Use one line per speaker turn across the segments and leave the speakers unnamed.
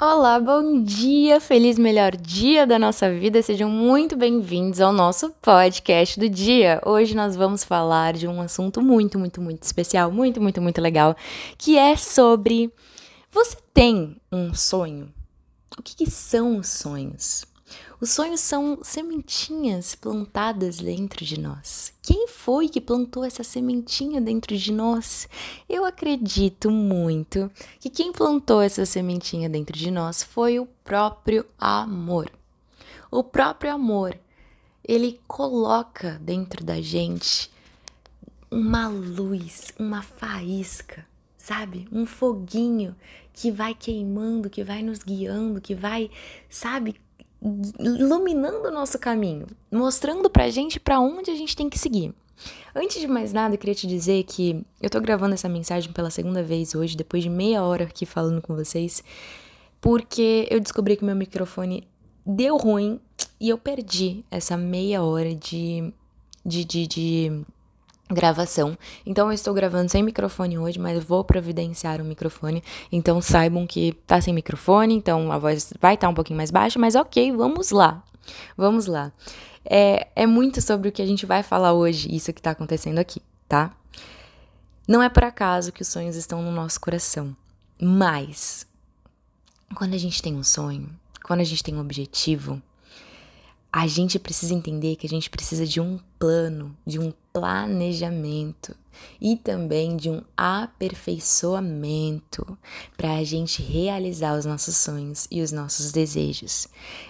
Olá, bom dia, feliz melhor dia da nossa vida. Sejam muito bem-vindos ao nosso podcast do dia. Hoje nós vamos falar de um assunto muito, muito, muito especial, muito, muito, muito legal, que é sobre você tem um sonho? O que, que são os sonhos? Os sonhos são sementinhas plantadas dentro de nós. Quem foi que plantou essa sementinha dentro de nós? Eu acredito muito que quem plantou essa sementinha dentro de nós foi o próprio amor. O próprio amor, ele coloca dentro da gente uma luz, uma faísca, sabe? Um foguinho que vai queimando, que vai nos guiando, que vai, sabe, iluminando o nosso caminho, mostrando pra gente para onde a gente tem que seguir. Antes de mais nada, eu queria te dizer que eu tô gravando essa mensagem pela segunda vez hoje, depois de meia hora aqui falando com vocês, porque eu descobri que meu microfone deu ruim e eu perdi essa meia hora de, de, de, de gravação. Então eu estou gravando sem microfone hoje, mas vou providenciar um microfone. Então saibam que tá sem microfone, então a voz vai estar tá um pouquinho mais baixa, mas ok, vamos lá. Vamos lá. É, é muito sobre o que a gente vai falar hoje, isso que tá acontecendo aqui, tá? Não é por acaso que os sonhos estão no nosso coração, mas quando a gente tem um sonho, quando a gente tem um objetivo, a gente precisa entender que a gente precisa de um plano, de um planejamento e também de um aperfeiçoamento para a gente realizar os nossos sonhos e os nossos desejos.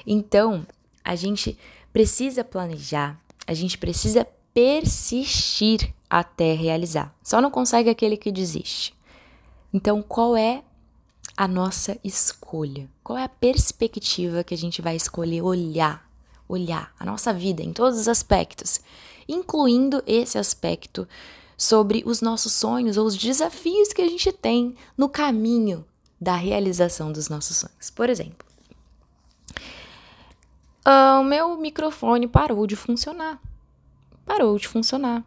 Então, a gente precisa planejar, a gente precisa persistir até realizar. Só não consegue aquele que desiste. Então, qual é a nossa escolha? Qual é a perspectiva que a gente vai escolher olhar olhar a nossa vida em todos os aspectos, incluindo esse aspecto sobre os nossos sonhos ou os desafios que a gente tem no caminho da realização dos nossos sonhos. Por exemplo, uh, o meu microfone parou de funcionar. Parou de funcionar.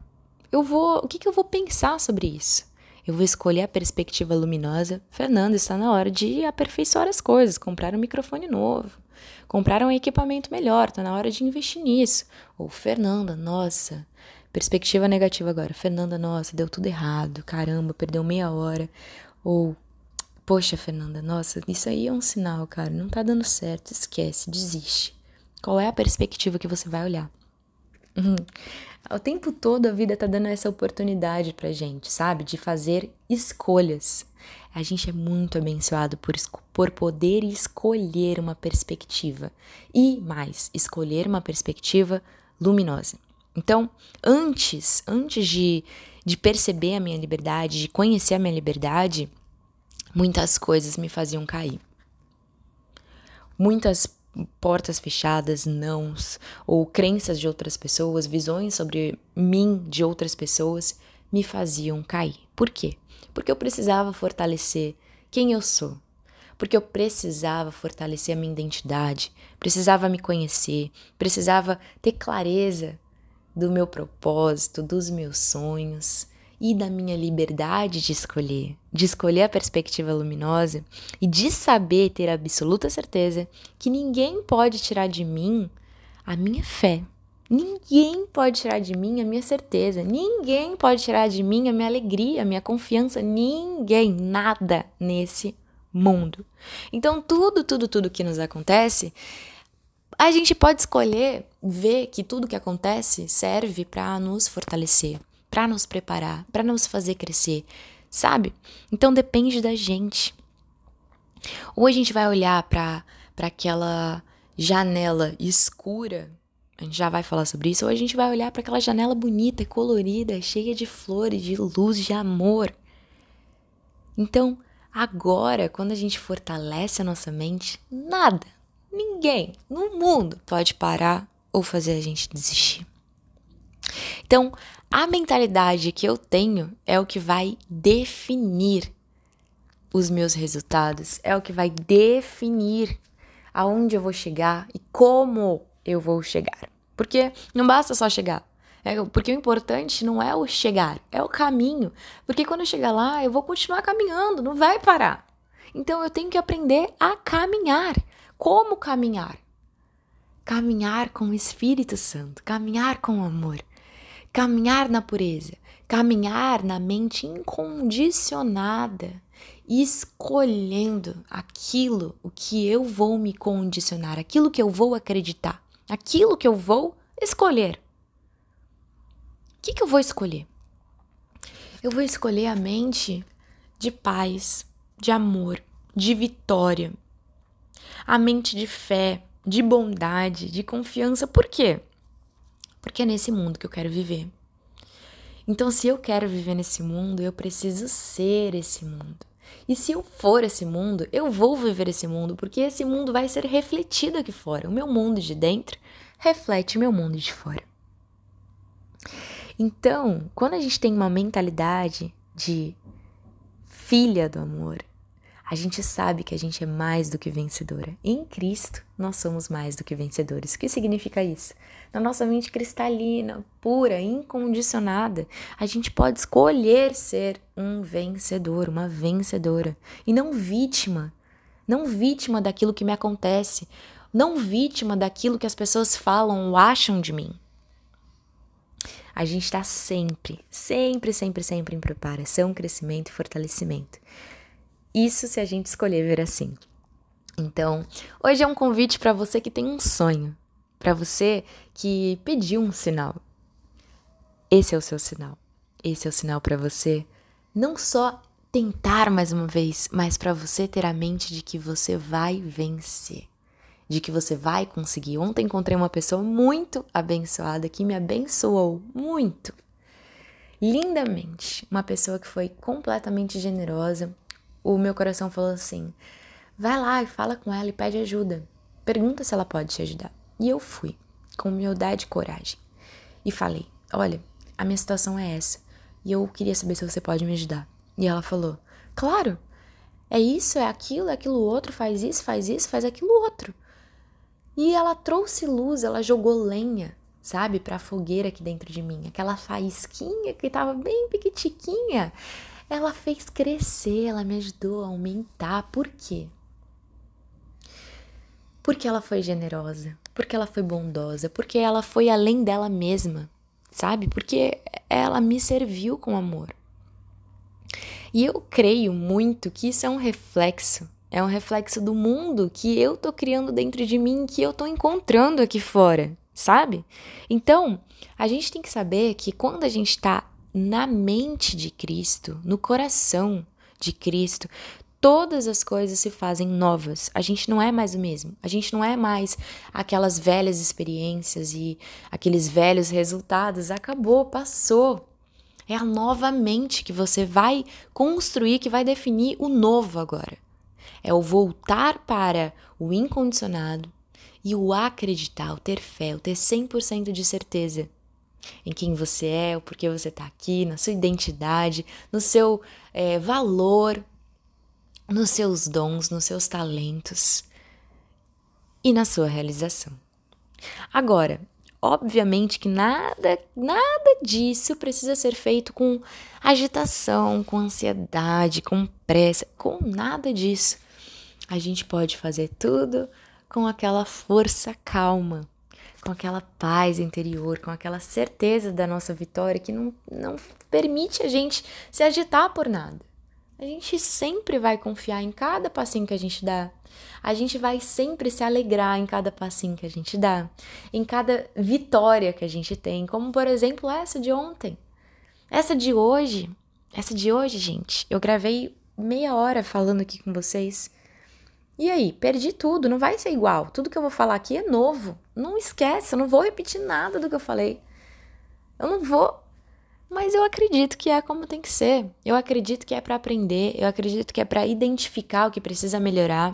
Eu vou, o que, que eu vou pensar sobre isso? Eu vou escolher a perspectiva luminosa. Fernanda, está na hora de aperfeiçoar as coisas, comprar um microfone novo, comprar um equipamento melhor, está na hora de investir nisso. Ou Fernanda, nossa, perspectiva negativa agora. Fernanda, nossa, deu tudo errado, caramba, perdeu meia hora. Ou, poxa, Fernanda, nossa, isso aí é um sinal, cara, não tá dando certo, esquece, desiste. Qual é a perspectiva que você vai olhar? Uhum. O tempo todo a vida tá dando essa oportunidade pra gente, sabe? De fazer escolhas. A gente é muito abençoado por, por poder escolher uma perspectiva. E mais, escolher uma perspectiva luminosa. Então, antes, antes de, de perceber a minha liberdade, de conhecer a minha liberdade, muitas coisas me faziam cair. Muitas portas fechadas, nãos, ou crenças de outras pessoas, visões sobre mim de outras pessoas me faziam cair. Por quê? Porque eu precisava fortalecer quem eu sou. Porque eu precisava fortalecer a minha identidade, precisava me conhecer, precisava ter clareza do meu propósito, dos meus sonhos, e da minha liberdade de escolher, de escolher a perspectiva luminosa e de saber ter absoluta certeza que ninguém pode tirar de mim a minha fé. Ninguém pode tirar de mim a minha certeza, ninguém pode tirar de mim a minha alegria, a minha confiança, ninguém, nada nesse mundo. Então, tudo, tudo, tudo que nos acontece, a gente pode escolher ver que tudo que acontece serve para nos fortalecer, para nos preparar, para nos fazer crescer, sabe? Então depende da gente. Ou a gente vai olhar para aquela janela escura, a gente já vai falar sobre isso, ou a gente vai olhar para aquela janela bonita, colorida, cheia de flores, de luz, de amor. Então, agora, quando a gente fortalece a nossa mente, nada, ninguém no mundo pode parar ou fazer a gente desistir. Então, a mentalidade que eu tenho é o que vai definir os meus resultados, é o que vai definir aonde eu vou chegar e como eu vou chegar. Porque não basta só chegar. É, porque o importante não é o chegar, é o caminho. Porque quando eu chegar lá, eu vou continuar caminhando, não vai parar. Então eu tenho que aprender a caminhar. Como caminhar? Caminhar com o Espírito Santo, caminhar com amor, caminhar na pureza, caminhar na mente incondicionada, escolhendo aquilo o que eu vou me condicionar, aquilo que eu vou acreditar, aquilo que eu vou escolher. O que, que eu vou escolher? Eu vou escolher a mente de paz, de amor, de vitória, a mente de fé, de bondade, de confiança. Por quê? Porque é nesse mundo que eu quero viver. Então, se eu quero viver nesse mundo, eu preciso ser esse mundo. E se eu for esse mundo, eu vou viver esse mundo, porque esse mundo vai ser refletido aqui fora. O meu mundo de dentro reflete o meu mundo de fora. Então, quando a gente tem uma mentalidade de filha do amor, a gente sabe que a gente é mais do que vencedora. Em Cristo, nós somos mais do que vencedores. O que significa isso? Na nossa mente cristalina, pura, incondicionada, a gente pode escolher ser um vencedor, uma vencedora, e não vítima. Não vítima daquilo que me acontece, não vítima daquilo que as pessoas falam ou acham de mim. A gente está sempre, sempre, sempre, sempre em preparação, crescimento e fortalecimento. Isso se a gente escolher ver assim. Então, hoje é um convite para você que tem um sonho, para você que pediu um sinal. Esse é o seu sinal. Esse é o sinal para você não só tentar mais uma vez, mas para você ter a mente de que você vai vencer, de que você vai conseguir. Ontem encontrei uma pessoa muito abençoada que me abençoou muito, lindamente. Uma pessoa que foi completamente generosa, o meu coração falou assim: vai lá e fala com ela e pede ajuda. Pergunta se ela pode te ajudar. E eu fui, com humildade e coragem. E falei: olha, a minha situação é essa. E eu queria saber se você pode me ajudar. E ela falou: claro, é isso, é aquilo, é aquilo outro, faz isso, faz isso, faz aquilo outro. E ela trouxe luz, ela jogou lenha, sabe, pra fogueira aqui dentro de mim. Aquela faísquinha que tava bem piquitiquinha ela fez crescer, ela me ajudou a aumentar. Por quê? Porque ela foi generosa, porque ela foi bondosa, porque ela foi além dela mesma, sabe? Porque ela me serviu com amor. E eu creio muito que isso é um reflexo, é um reflexo do mundo que eu tô criando dentro de mim, que eu tô encontrando aqui fora, sabe? Então, a gente tem que saber que quando a gente tá na mente de Cristo, no coração de Cristo, todas as coisas se fazem novas. A gente não é mais o mesmo. A gente não é mais aquelas velhas experiências e aqueles velhos resultados. Acabou, passou. É a nova mente que você vai construir, que vai definir o novo agora. É o voltar para o incondicionado e o acreditar, o ter fé, o ter 100% de certeza em quem você é, o porquê você está aqui, na sua identidade, no seu é, valor, nos seus dons, nos seus talentos e na sua realização. Agora, obviamente que nada, nada disso precisa ser feito com agitação, com ansiedade, com pressa, com nada disso. A gente pode fazer tudo com aquela força calma, com aquela paz interior, com aquela certeza da nossa vitória que não, não permite a gente se agitar por nada. A gente sempre vai confiar em cada passinho que a gente dá. A gente vai sempre se alegrar em cada passinho que a gente dá, em cada vitória que a gente tem, como por exemplo essa de ontem. Essa de hoje, essa de hoje, gente, eu gravei meia hora falando aqui com vocês e aí, perdi tudo, não vai ser igual. Tudo que eu vou falar aqui é novo. Não esquece, eu não vou repetir nada do que eu falei. Eu não vou. Mas eu acredito que é como tem que ser. Eu acredito que é para aprender, eu acredito que é para identificar o que precisa melhorar.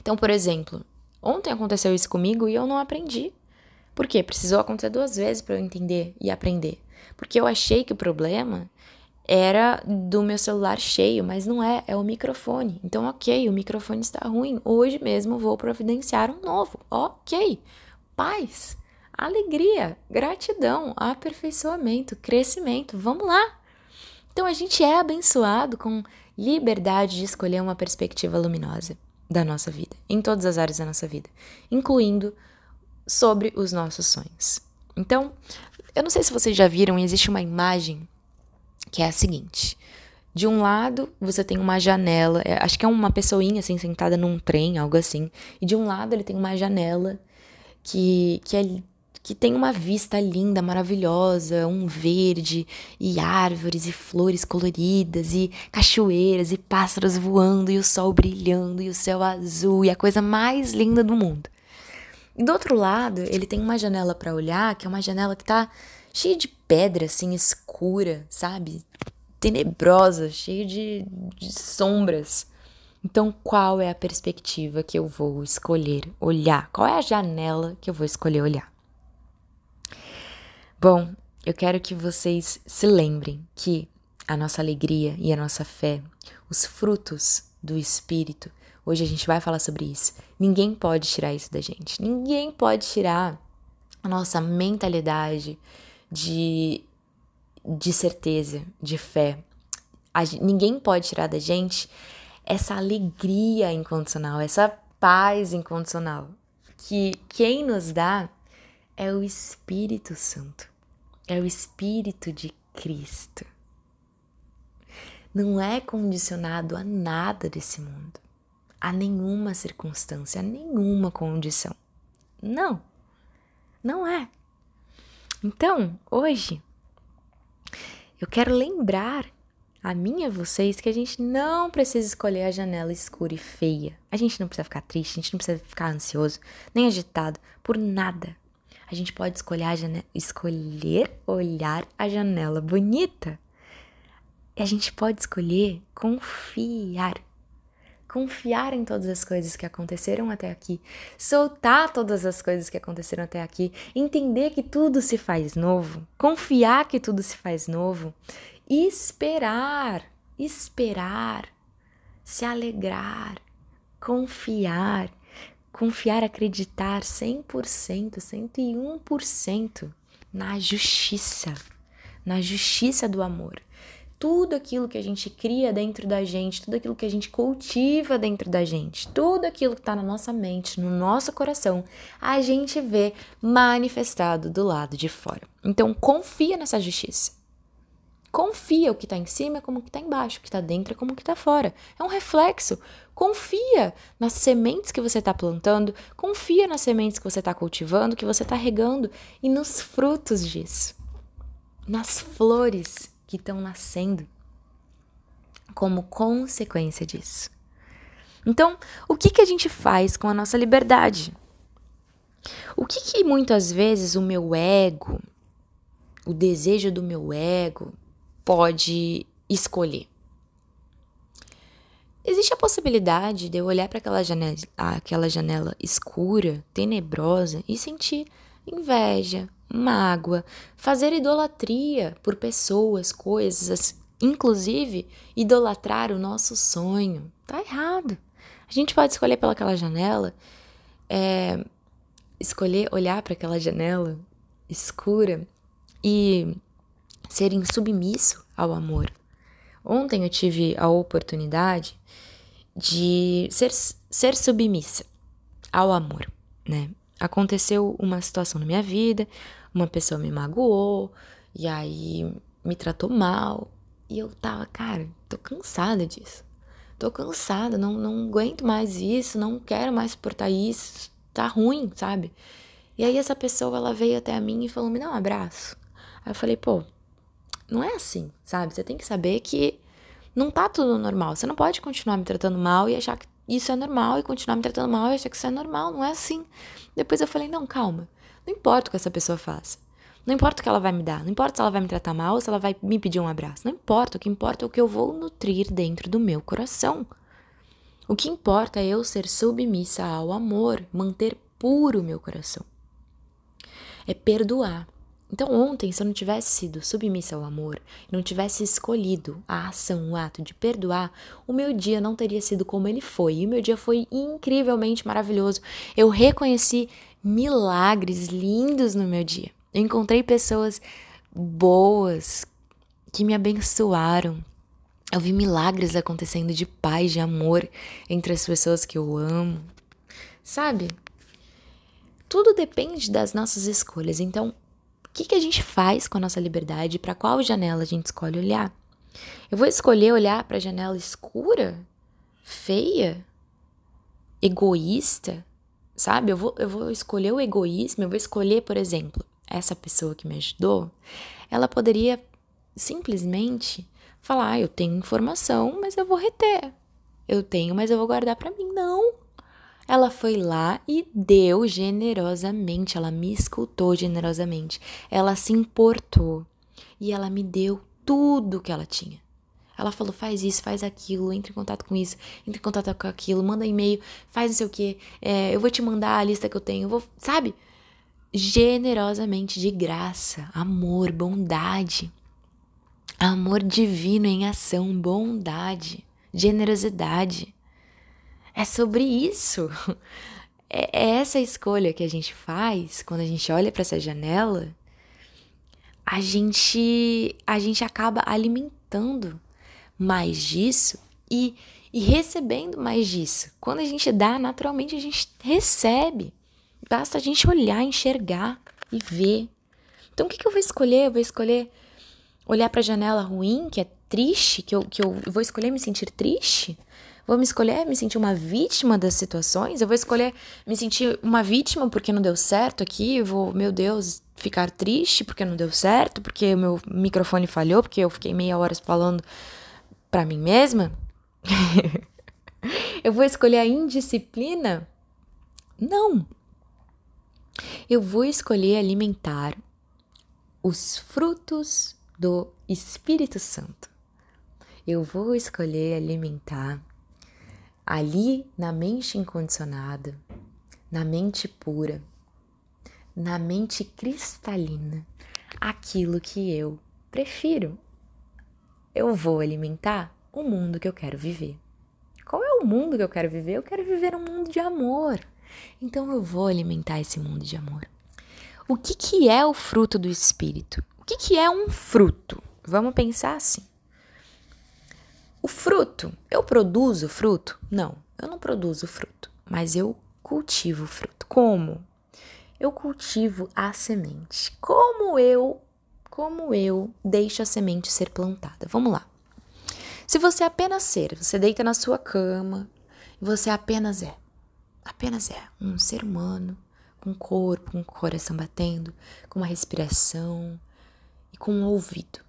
Então, por exemplo, ontem aconteceu isso comigo e eu não aprendi. Por quê? Precisou acontecer duas vezes para eu entender e aprender. Porque eu achei que o problema era do meu celular cheio, mas não é, é o microfone. Então, ok, o microfone está ruim. Hoje mesmo vou providenciar um novo. Ok. Paz, alegria, gratidão, aperfeiçoamento, crescimento. Vamos lá. Então, a gente é abençoado com liberdade de escolher uma perspectiva luminosa da nossa vida, em todas as áreas da nossa vida, incluindo sobre os nossos sonhos. Então, eu não sei se vocês já viram, existe uma imagem que é a seguinte. De um lado, você tem uma janela, é, acho que é uma pessoinha assim sentada num trem, algo assim. E de um lado ele tem uma janela que, que, é, que tem uma vista linda, maravilhosa, um verde, e árvores, e flores coloridas, e cachoeiras, e pássaros voando, e o sol brilhando, e o céu azul, e a coisa mais linda do mundo. E do outro lado, ele tem uma janela para olhar, que é uma janela que tá cheia de pedra, assim, escura, sabe? Tenebrosa, cheia de, de sombras. Então, qual é a perspectiva que eu vou escolher olhar? Qual é a janela que eu vou escolher olhar? Bom, eu quero que vocês se lembrem que a nossa alegria e a nossa fé, os frutos do Espírito, Hoje a gente vai falar sobre isso. Ninguém pode tirar isso da gente. Ninguém pode tirar a nossa mentalidade de, de certeza, de fé. A, ninguém pode tirar da gente essa alegria incondicional, essa paz incondicional. Que quem nos dá é o Espírito Santo. É o Espírito de Cristo. Não é condicionado a nada desse mundo a nenhuma circunstância, a nenhuma condição. Não, não é. Então, hoje, eu quero lembrar a mim e a vocês que a gente não precisa escolher a janela escura e feia. A gente não precisa ficar triste, a gente não precisa ficar ansioso, nem agitado por nada. A gente pode escolher, escolher olhar a janela bonita. E a gente pode escolher confiar. Confiar em todas as coisas que aconteceram até aqui, soltar todas as coisas que aconteceram até aqui, entender que tudo se faz novo, confiar que tudo se faz novo, esperar, esperar, se alegrar, confiar, confiar, acreditar 100%, 101% na justiça, na justiça do amor tudo aquilo que a gente cria dentro da gente, tudo aquilo que a gente cultiva dentro da gente, tudo aquilo que está na nossa mente, no nosso coração, a gente vê manifestado do lado de fora. Então, confia nessa justiça. Confia o que está em cima é como o que está embaixo, o que está dentro é como o que está fora. É um reflexo. Confia nas sementes que você está plantando, confia nas sementes que você está cultivando, que você está regando e nos frutos disso, nas flores que estão nascendo como consequência disso. Então, o que, que a gente faz com a nossa liberdade? O que, que muitas vezes o meu ego, o desejo do meu ego, pode escolher? Existe a possibilidade de eu olhar para aquela janela, aquela janela escura, tenebrosa e sentir inveja, mágoa, fazer idolatria por pessoas, coisas, inclusive idolatrar o nosso sonho. Tá errado. A gente pode escolher pelaquela janela, é, escolher olhar para aquela janela escura e ser insubmisso ao amor. Ontem eu tive a oportunidade de ser, ser submissa ao amor, né? Aconteceu uma situação na minha vida, uma pessoa me magoou, e aí me tratou mal. E eu tava, cara, tô cansada disso. Tô cansada, não, não aguento mais isso, não quero mais suportar isso, tá ruim, sabe? E aí essa pessoa, ela veio até a mim e falou, me dá um abraço. Aí eu falei, pô, não é assim, sabe? Você tem que saber que não tá tudo normal. Você não pode continuar me tratando mal e achar que isso é normal e continuar me tratando mal e achar que isso é normal, não é assim. Depois eu falei, não, calma. Não importa o que essa pessoa faça. Não importa o que ela vai me dar. Não importa se ela vai me tratar mal ou se ela vai me pedir um abraço. Não importa. O que importa é o que eu vou nutrir dentro do meu coração. O que importa é eu ser submissa ao amor, manter puro o meu coração. É perdoar. Então, ontem, se eu não tivesse sido submissa ao amor, não tivesse escolhido a ação, o ato de perdoar, o meu dia não teria sido como ele foi. E o meu dia foi incrivelmente maravilhoso. Eu reconheci milagres lindos no meu dia. Eu encontrei pessoas boas que me abençoaram, Eu vi milagres acontecendo de paz, de amor entre as pessoas que eu amo. Sabe? Tudo depende das nossas escolhas. Então, que, que a gente faz com a nossa liberdade? Para qual janela a gente escolhe olhar? Eu vou escolher olhar para a janela escura, feia, egoísta, sabe? Eu vou, eu vou escolher o egoísmo, eu vou escolher, por exemplo, essa pessoa que me ajudou, ela poderia simplesmente falar: ah, eu tenho informação, mas eu vou reter. Eu tenho, mas eu vou guardar para mim. Não. Ela foi lá e deu generosamente, ela me escutou generosamente, ela se importou e ela me deu tudo que ela tinha. Ela falou: faz isso, faz aquilo, entre em contato com isso, entre em contato com aquilo, manda e-mail, faz não sei o que, é, eu vou te mandar a lista que eu tenho, eu vou, sabe? Generosamente, de graça, amor, bondade. Amor divino em ação, bondade, generosidade. É sobre isso. É, é essa escolha que a gente faz quando a gente olha para essa janela. A gente, a gente acaba alimentando mais disso e, e recebendo mais disso. Quando a gente dá, naturalmente a gente recebe. Basta a gente olhar, enxergar e ver. Então o que, que eu vou escolher? Eu vou escolher olhar para a janela ruim, que é triste, que eu, que eu vou escolher me sentir triste? Vou me escolher me sentir uma vítima das situações? Eu vou escolher me sentir uma vítima porque não deu certo aqui? Eu vou, meu Deus, ficar triste porque não deu certo? Porque o meu microfone falhou? Porque eu fiquei meia hora falando para mim mesma? eu vou escolher a indisciplina? Não. Eu vou escolher alimentar os frutos do Espírito Santo. Eu vou escolher alimentar ali na mente incondicionada, na mente pura, na mente cristalina, aquilo que eu prefiro. Eu vou alimentar o mundo que eu quero viver. Qual é o mundo que eu quero viver? Eu quero viver um mundo de amor. Então eu vou alimentar esse mundo de amor. O que, que é o fruto do Espírito? que, que é um fruto? Vamos pensar assim. O fruto, eu produzo fruto? Não, eu não produzo fruto, mas eu cultivo fruto. Como? Eu cultivo a semente. Como eu, como eu deixo a semente ser plantada? Vamos lá. Se você apenas ser, você deita na sua cama você apenas é, apenas é um ser humano com corpo, com coração batendo, com uma respiração, e com o ouvido.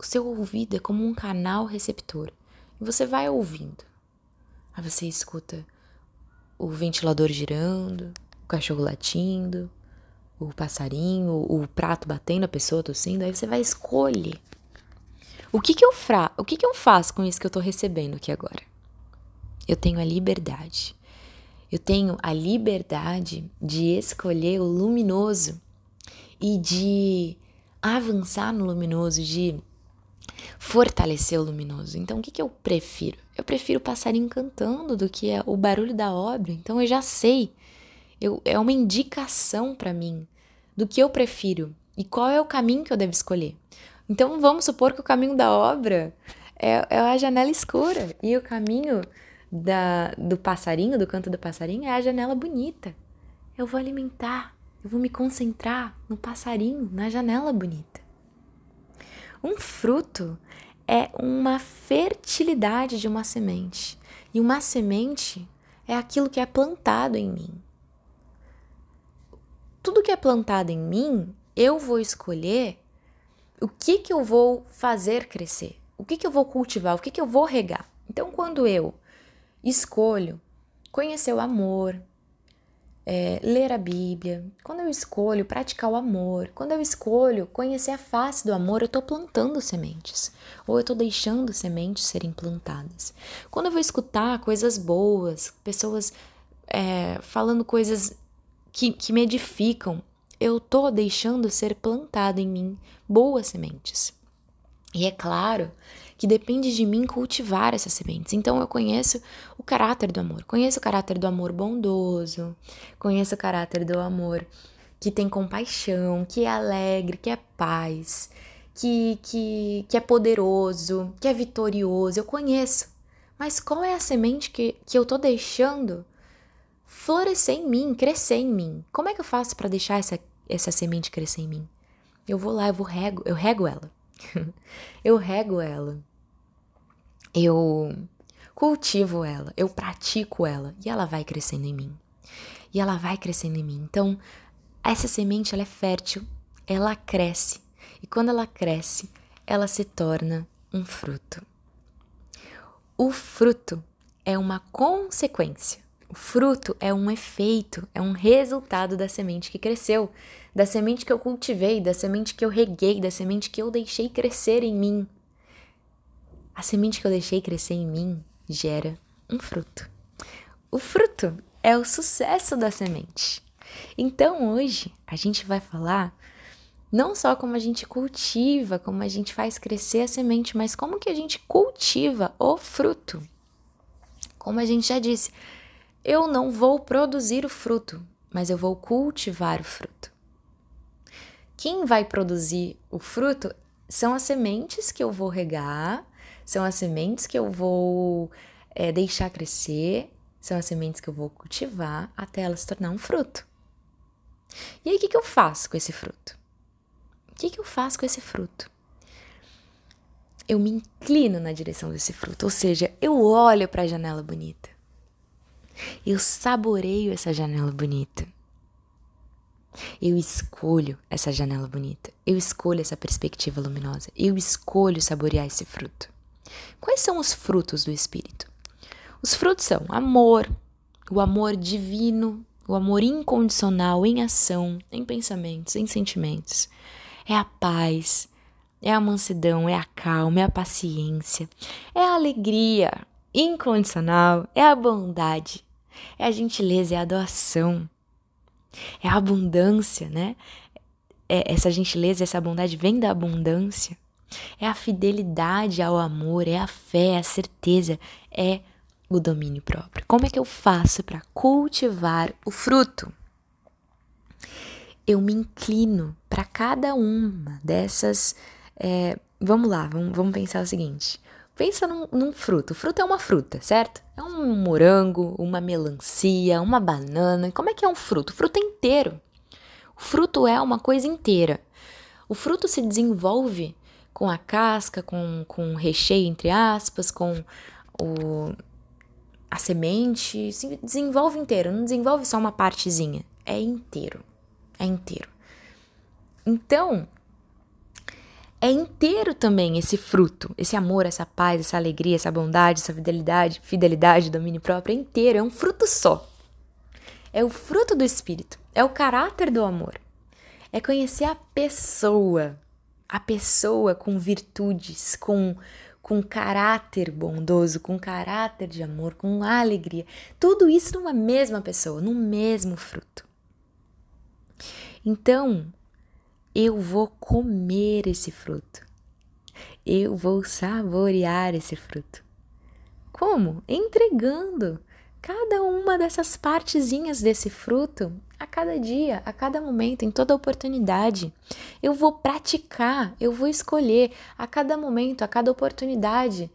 O seu ouvido é como um canal receptor e você vai ouvindo. Aí você escuta o ventilador girando, o cachorro latindo, o passarinho, o prato batendo, a pessoa tossindo, aí você vai escolher. O que que eu fra o que que eu faço com isso que eu tô recebendo aqui agora? Eu tenho a liberdade. Eu tenho a liberdade de escolher o luminoso e de avançar no luminoso, de fortalecer o luminoso. Então, o que, que eu prefiro? Eu prefiro passarinho cantando do que é o barulho da obra. Então, eu já sei, eu, é uma indicação para mim do que eu prefiro e qual é o caminho que eu devo escolher. Então, vamos supor que o caminho da obra é, é a janela escura e o caminho da, do passarinho, do canto do passarinho, é a janela bonita. Eu vou alimentar eu vou me concentrar no passarinho, na janela bonita. Um fruto é uma fertilidade de uma semente. E uma semente é aquilo que é plantado em mim. Tudo que é plantado em mim, eu vou escolher o que, que eu vou fazer crescer, o que, que eu vou cultivar, o que, que eu vou regar. Então, quando eu escolho conhecer o amor, é, ler a Bíblia, quando eu escolho praticar o amor, quando eu escolho conhecer a face do amor, eu estou plantando sementes, ou eu estou deixando sementes serem plantadas. Quando eu vou escutar coisas boas, pessoas é, falando coisas que, que me edificam, eu estou deixando ser plantado em mim boas sementes. E é claro que depende de mim cultivar essas sementes. Então eu conheço o caráter do amor, conheço o caráter do amor bondoso, conheço o caráter do amor que tem compaixão, que é alegre, que é paz, que, que, que é poderoso, que é vitorioso, eu conheço. Mas qual é a semente que, que eu tô deixando florescer em mim, crescer em mim? Como é que eu faço para deixar essa, essa semente crescer em mim? Eu vou lá, eu vou rego, eu rego ela. eu rego ela. Eu cultivo ela, eu pratico ela e ela vai crescendo em mim. E ela vai crescendo em mim. Então, essa semente ela é fértil, ela cresce. E quando ela cresce, ela se torna um fruto. O fruto é uma consequência. O fruto é um efeito, é um resultado da semente que cresceu, da semente que eu cultivei, da semente que eu reguei, da semente que eu deixei crescer em mim. A semente que eu deixei crescer em mim gera um fruto. O fruto é o sucesso da semente. Então hoje a gente vai falar não só como a gente cultiva, como a gente faz crescer a semente, mas como que a gente cultiva o fruto. Como a gente já disse, eu não vou produzir o fruto, mas eu vou cultivar o fruto. Quem vai produzir o fruto são as sementes que eu vou regar, são as sementes que eu vou é, deixar crescer, são as sementes que eu vou cultivar até ela se tornar um fruto. E aí, o que, que eu faço com esse fruto? O que, que eu faço com esse fruto? Eu me inclino na direção desse fruto, ou seja, eu olho para a janela bonita. Eu saboreio essa janela bonita. Eu escolho essa janela bonita. Eu escolho essa perspectiva luminosa. Eu escolho saborear esse fruto. Quais são os frutos do Espírito? Os frutos são amor, o amor divino, o amor incondicional em ação, em pensamentos, em sentimentos. É a paz, é a mansidão, é a calma, é a paciência, é a alegria incondicional, é a bondade, é a gentileza, é a doação, é a abundância, né? É, essa gentileza, essa bondade vem da abundância. É a fidelidade ao amor, é a fé, é a certeza, é o domínio próprio. Como é que eu faço para cultivar o fruto? Eu me inclino para cada uma dessas. É, vamos lá, vamos, vamos pensar o seguinte. Pensa num, num, fruto. Fruto é uma fruta, certo? É um morango, uma melancia, uma banana. Como é que é um fruto? O fruto é inteiro. O fruto é uma coisa inteira. O fruto se desenvolve com a casca, com, com o recheio, entre aspas, com o, a semente se desenvolve inteiro, não desenvolve só uma partezinha, é inteiro, é inteiro. Então, é inteiro também esse fruto, esse amor, essa paz, essa alegria, essa bondade, essa fidelidade, fidelidade, domínio próprio, é inteiro, é um fruto só. É o fruto do espírito, é o caráter do amor. É conhecer a pessoa, a pessoa com virtudes, com com caráter bondoso, com caráter de amor, com alegria. Tudo isso numa mesma pessoa, num mesmo fruto. Então, eu vou comer esse fruto. Eu vou saborear esse fruto. Como? Entregando cada uma dessas partezinhas desse fruto a cada dia, a cada momento, em toda oportunidade. Eu vou praticar, eu vou escolher a cada momento, a cada oportunidade,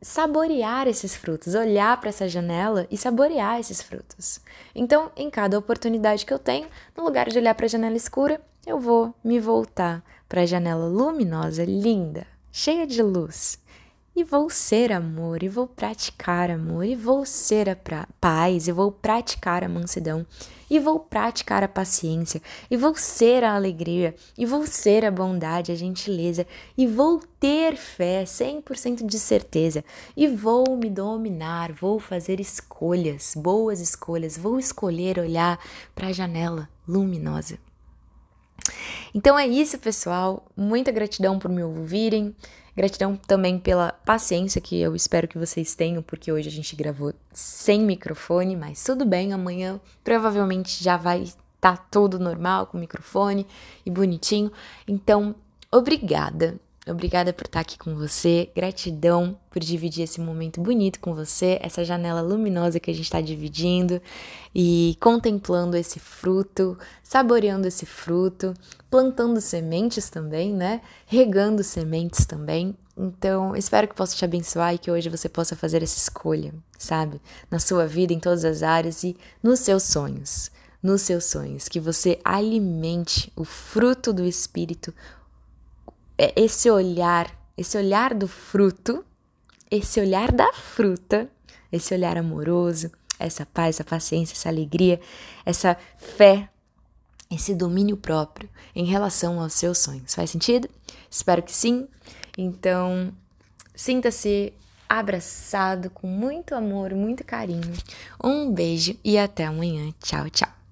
saborear esses frutos, olhar para essa janela e saborear esses frutos. Então, em cada oportunidade que eu tenho, no lugar de olhar para a janela escura, eu vou me voltar para a janela luminosa, linda, cheia de luz e vou ser amor, e vou praticar amor, e vou ser a paz, e vou praticar a mansidão, e vou praticar a paciência, e vou ser a alegria, e vou ser a bondade, a gentileza, e vou ter fé, 100% de certeza, e vou me dominar, vou fazer escolhas, boas escolhas, vou escolher olhar para a janela luminosa. Então é isso, pessoal. Muita gratidão por me ouvirem. Gratidão também pela paciência que eu espero que vocês tenham, porque hoje a gente gravou sem microfone, mas tudo bem, amanhã provavelmente já vai estar tá tudo normal com microfone e bonitinho. Então, obrigada. Obrigada por estar aqui com você. Gratidão por dividir esse momento bonito com você, essa janela luminosa que a gente está dividindo e contemplando esse fruto, saboreando esse fruto, plantando sementes também, né? Regando sementes também. Então, espero que possa te abençoar e que hoje você possa fazer essa escolha, sabe? Na sua vida, em todas as áreas e nos seus sonhos. Nos seus sonhos. Que você alimente o fruto do Espírito esse olhar, esse olhar do fruto, esse olhar da fruta, esse olhar amoroso, essa paz, essa paciência, essa alegria, essa fé, esse domínio próprio em relação aos seus sonhos. Faz sentido? Espero que sim. Então, sinta-se abraçado com muito amor, muito carinho. Um beijo e até amanhã. Tchau, tchau.